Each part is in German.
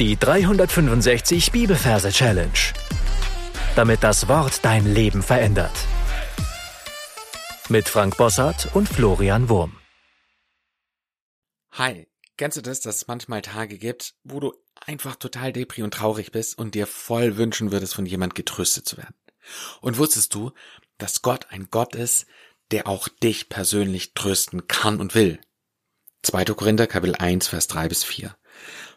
Die 365 Bibelverse Challenge. Damit das Wort dein Leben verändert. Mit Frank Bossart und Florian Wurm. Hi, kennst du das, dass es manchmal Tage gibt, wo du einfach total depri und traurig bist und dir voll wünschen würdest, von jemand getröstet zu werden? Und wusstest du, dass Gott ein Gott ist, der auch dich persönlich trösten kann und will? 2. Korinther Kapitel 1 Vers 3 bis 4.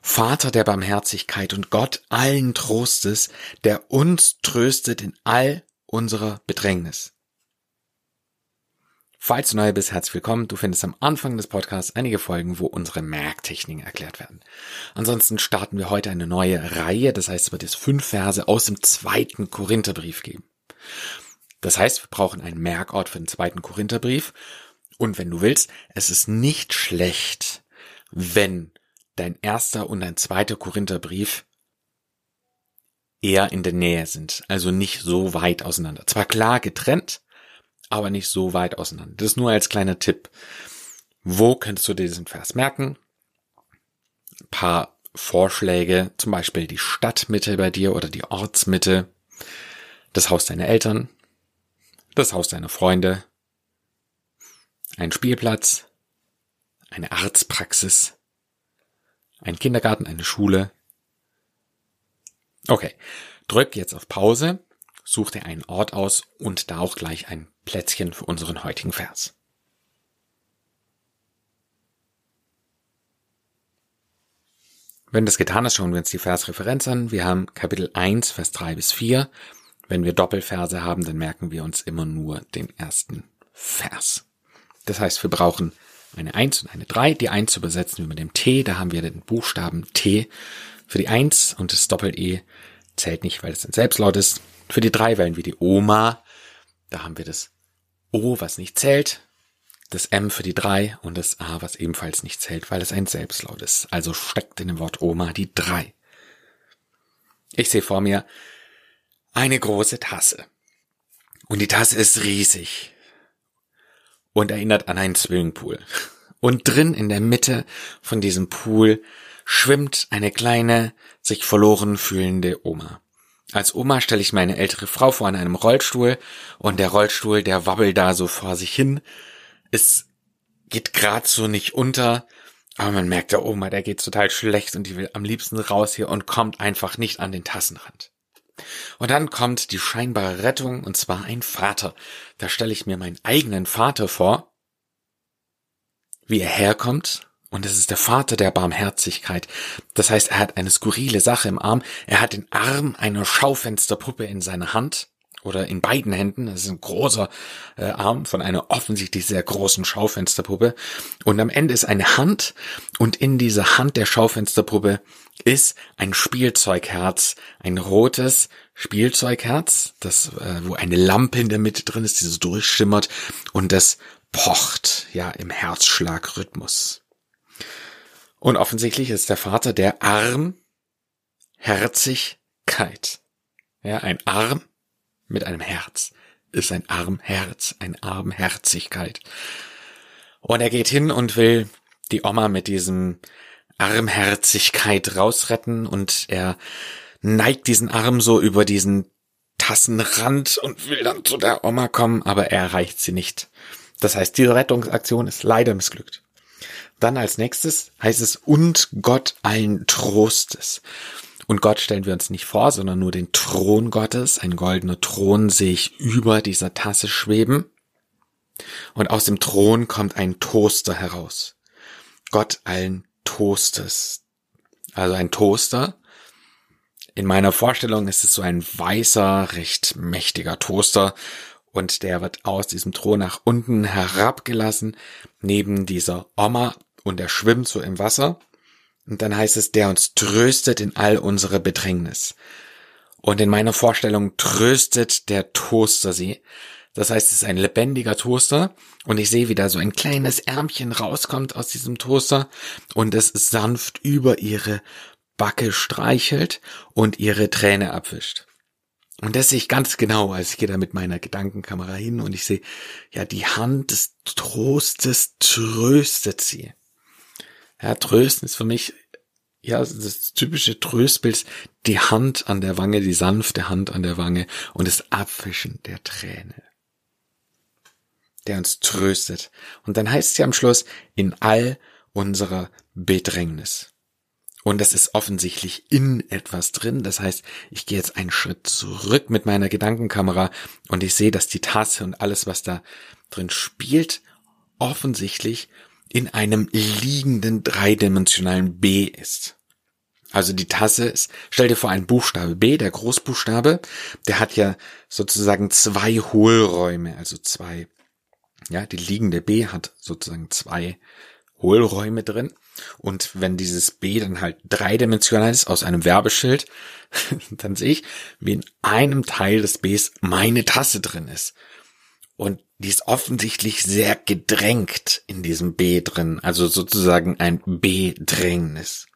Vater der Barmherzigkeit und Gott allen Trostes, der uns tröstet in all unserer Bedrängnis. Falls du neu bist, herzlich willkommen. Du findest am Anfang des Podcasts einige Folgen, wo unsere Merktechniken erklärt werden. Ansonsten starten wir heute eine neue Reihe, das heißt, es wird es fünf Verse aus dem zweiten Korintherbrief geben. Das heißt, wir brauchen einen Merkort für den zweiten Korintherbrief. Und wenn du willst, es ist nicht schlecht, wenn dein erster und dein zweiter Korintherbrief eher in der Nähe sind, also nicht so weit auseinander. Zwar klar getrennt, aber nicht so weit auseinander. Das nur als kleiner Tipp. Wo könntest du diesen Vers merken? Ein paar Vorschläge, zum Beispiel die Stadtmitte bei dir oder die Ortsmitte, das Haus deiner Eltern, das Haus deiner Freunde, ein Spielplatz, eine Arztpraxis, ein Kindergarten, eine Schule. Okay, drück jetzt auf Pause, such dir einen Ort aus und da auch gleich ein Plätzchen für unseren heutigen Vers. Wenn das getan ist, schauen wir uns die Versreferenz an. Wir haben Kapitel 1, Vers 3 bis 4. Wenn wir Doppelverse haben, dann merken wir uns immer nur den ersten Vers. Das heißt, wir brauchen eine 1 und eine 3. Die 1 übersetzen wir mit dem T, da haben wir den Buchstaben T für die 1 und das Doppel-E zählt nicht, weil es ein Selbstlaut ist. Für die 3 wählen wir die Oma, da haben wir das O, was nicht zählt, das M für die 3 und das A, was ebenfalls nicht zählt, weil es ein Selbstlaut ist. Also steckt in dem Wort Oma die 3. Ich sehe vor mir eine große Tasse. Und die Tasse ist riesig und erinnert an einen Swimmingpool. Und drin in der Mitte von diesem Pool schwimmt eine kleine, sich verloren fühlende Oma. Als Oma stelle ich meine ältere Frau vor an einem Rollstuhl und der Rollstuhl, der wabbelt da so vor sich hin. Es geht grad so nicht unter, aber man merkt der Oma, der geht total schlecht und die will am liebsten raus hier und kommt einfach nicht an den Tassenrand. Und dann kommt die scheinbare Rettung, und zwar ein Vater. Da stelle ich mir meinen eigenen Vater vor, wie er herkommt, und es ist der Vater der Barmherzigkeit. Das heißt, er hat eine skurrile Sache im Arm. Er hat den Arm einer Schaufensterpuppe in seiner Hand oder in beiden Händen. Das ist ein großer äh, Arm von einer offensichtlich sehr großen Schaufensterpuppe. Und am Ende ist eine Hand und in dieser Hand der Schaufensterpuppe ist ein Spielzeugherz, ein rotes Spielzeugherz, das äh, wo eine Lampe in der Mitte drin ist, die so durchschimmert und das pocht ja im Herzschlagrhythmus. Und offensichtlich ist der Vater der Arm Herzigkeit. Ja, ein Arm mit einem Herz ist ein Armherz, ein Armherzigkeit. Und er geht hin und will die Oma mit diesem Armherzigkeit rausretten und er neigt diesen Arm so über diesen Tassenrand und will dann zu der Oma kommen, aber er erreicht sie nicht. Das heißt, diese Rettungsaktion ist leider missglückt. Dann als nächstes heißt es und Gott allen Trostes. Und Gott stellen wir uns nicht vor, sondern nur den Thron Gottes. Ein goldener Thron sehe ich über dieser Tasse schweben. Und aus dem Thron kommt ein Toaster heraus. Gott allen Toastes. Also ein Toaster. In meiner Vorstellung ist es so ein weißer, recht mächtiger Toaster und der wird aus diesem Thron nach unten herabgelassen, neben dieser Oma und er schwimmt so im Wasser und dann heißt es, der uns tröstet in all unsere Bedrängnis. Und in meiner Vorstellung tröstet der Toaster sie. Das heißt, es ist ein lebendiger Toaster und ich sehe, wie da so ein kleines Ärmchen rauskommt aus diesem Toaster und es sanft über ihre Backe streichelt und ihre Träne abwischt. Und das sehe ich ganz genau, als ich gehe da mit meiner Gedankenkamera hin und ich sehe, ja, die Hand des Trostes tröstet sie. Ja, trösten ist für mich ja, das typische Tröstbild, die Hand an der Wange, die sanfte Hand an der Wange und das Abwischen der Träne, der uns tröstet. Und dann heißt es ja am Schluss, in all unserer Bedrängnis. Und das ist offensichtlich in etwas drin. Das heißt, ich gehe jetzt einen Schritt zurück mit meiner Gedankenkamera und ich sehe, dass die Tasse und alles, was da drin spielt, offensichtlich in einem liegenden dreidimensionalen B ist. Also die Tasse ist, stell dir vor, ein Buchstabe B, der Großbuchstabe, der hat ja sozusagen zwei Hohlräume, also zwei, ja, die liegende B hat sozusagen zwei Hohlräume drin. Und wenn dieses B dann halt dreidimensional ist aus einem Werbeschild, dann sehe ich, wie in einem Teil des Bs meine Tasse drin ist. Und die ist offensichtlich sehr gedrängt in diesem B drin, also sozusagen ein B-Drängnis.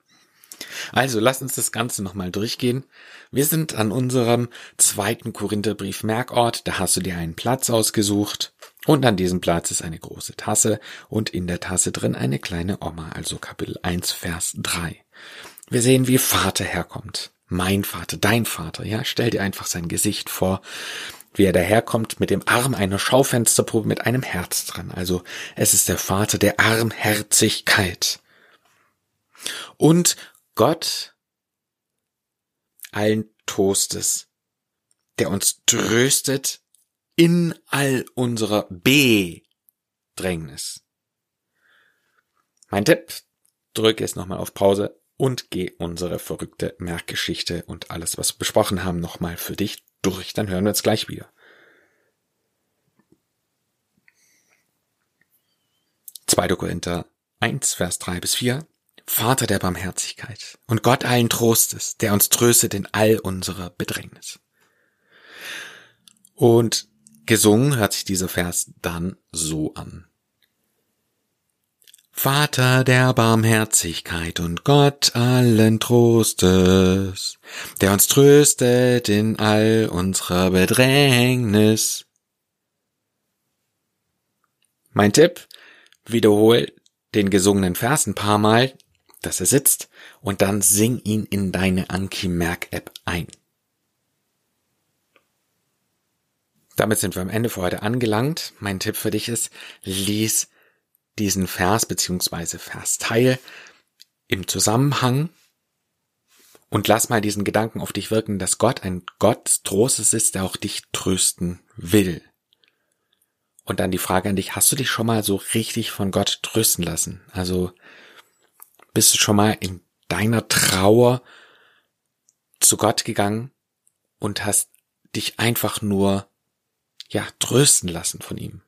Also lass uns das Ganze nochmal durchgehen. Wir sind an unserem zweiten Korintherbrief Merkort, da hast du dir einen Platz ausgesucht und an diesem Platz ist eine große Tasse und in der Tasse drin eine kleine Oma, also Kapitel 1, Vers 3. Wir sehen, wie Vater herkommt. Mein Vater, dein Vater, ja, stell dir einfach sein Gesicht vor wie er daherkommt mit dem Arm einer Schaufensterpuppe mit einem Herz dran. Also es ist der Vater der Armherzigkeit. Und Gott allen Toastes, der uns tröstet in all unserer Bedrängnis. Mein Tipp, drücke jetzt nochmal auf Pause und geh unsere verrückte Merkgeschichte und alles, was wir besprochen haben, nochmal für dich durch. Dann hören wir uns gleich wieder. 2. Korinther 1, Vers 3 bis 4. Vater der Barmherzigkeit und Gott allen Trostes, der uns tröstet in all unserer Bedrängnis. Und gesungen hört sich dieser Vers dann so an. Vater der Barmherzigkeit und Gott allen Trostes, der uns tröstet in all unserer Bedrängnis. Mein Tipp, wiederhol den gesungenen Vers ein paar Mal, dass er sitzt, und dann sing ihn in deine Anki Merk App ein. Damit sind wir am Ende für heute angelangt. Mein Tipp für dich ist, lies diesen Vers beziehungsweise Versteil im Zusammenhang und lass mal diesen Gedanken auf dich wirken, dass Gott ein Gott Trostes ist, der auch dich trösten will. Und dann die Frage an dich, hast du dich schon mal so richtig von Gott trösten lassen? Also bist du schon mal in deiner Trauer zu Gott gegangen und hast dich einfach nur, ja, trösten lassen von ihm?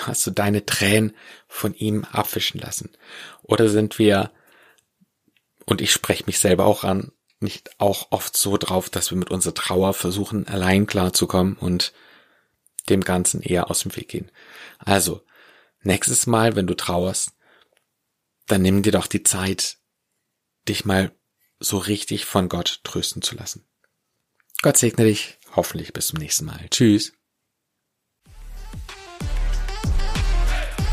Hast du deine Tränen von ihm abwischen lassen? Oder sind wir, und ich spreche mich selber auch an, nicht auch oft so drauf, dass wir mit unserer Trauer versuchen, allein klarzukommen und dem Ganzen eher aus dem Weg gehen. Also, nächstes Mal, wenn du trauerst, dann nimm dir doch die Zeit, dich mal so richtig von Gott trösten zu lassen. Gott segne dich. Hoffentlich bis zum nächsten Mal. Tschüss.